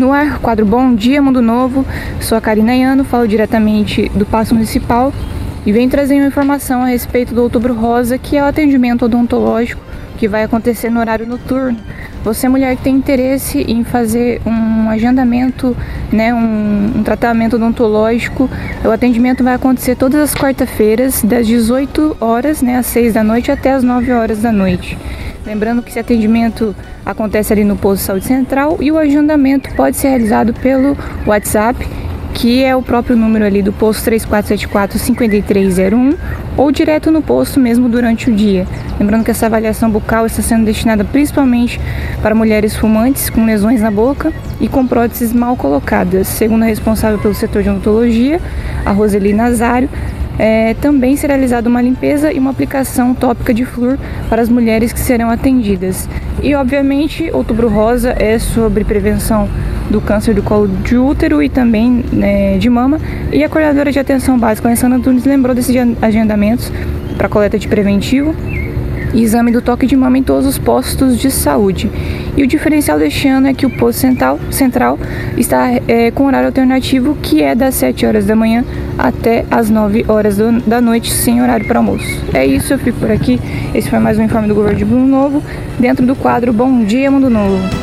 No ar, quadro Bom Dia Mundo Novo, sou a Karina Iano, falo diretamente do Paço Municipal e venho trazer uma informação a respeito do Outubro Rosa, que é o atendimento odontológico que vai acontecer no horário noturno. Você, mulher que tem interesse em fazer um agendamento, né, um, um tratamento odontológico, o atendimento vai acontecer todas as quarta-feiras, das 18 horas né, às 6 da noite até às 9 horas da noite. Lembrando que esse atendimento acontece ali no posto de saúde central e o agendamento pode ser realizado pelo WhatsApp, que é o próprio número ali do posto 3474 5301 ou direto no posto mesmo durante o dia. Lembrando que essa avaliação bucal está sendo destinada principalmente para mulheres fumantes com lesões na boca e com próteses mal colocadas. Segundo a responsável pelo setor de odontologia, a Roseli Nazário, é, também será realizada uma limpeza e uma aplicação tópica de flúor para as mulheres que serão atendidas. E, obviamente, Outubro Rosa é sobre prevenção do câncer do colo de útero e também né, de mama. E a coordenadora de atenção básica, Alessandra Tunes, lembrou desses agendamentos para coleta de preventivo e exame do toque de mama em todos os postos de saúde. E o diferencial deste ano é que o posto central, central está é, com horário alternativo, que é das 7 horas da manhã até as 9 horas do, da noite, sem horário para almoço. É isso, eu fico por aqui. Esse foi mais um informe do governo de Bruno Novo, dentro do quadro Bom Dia Mundo Novo.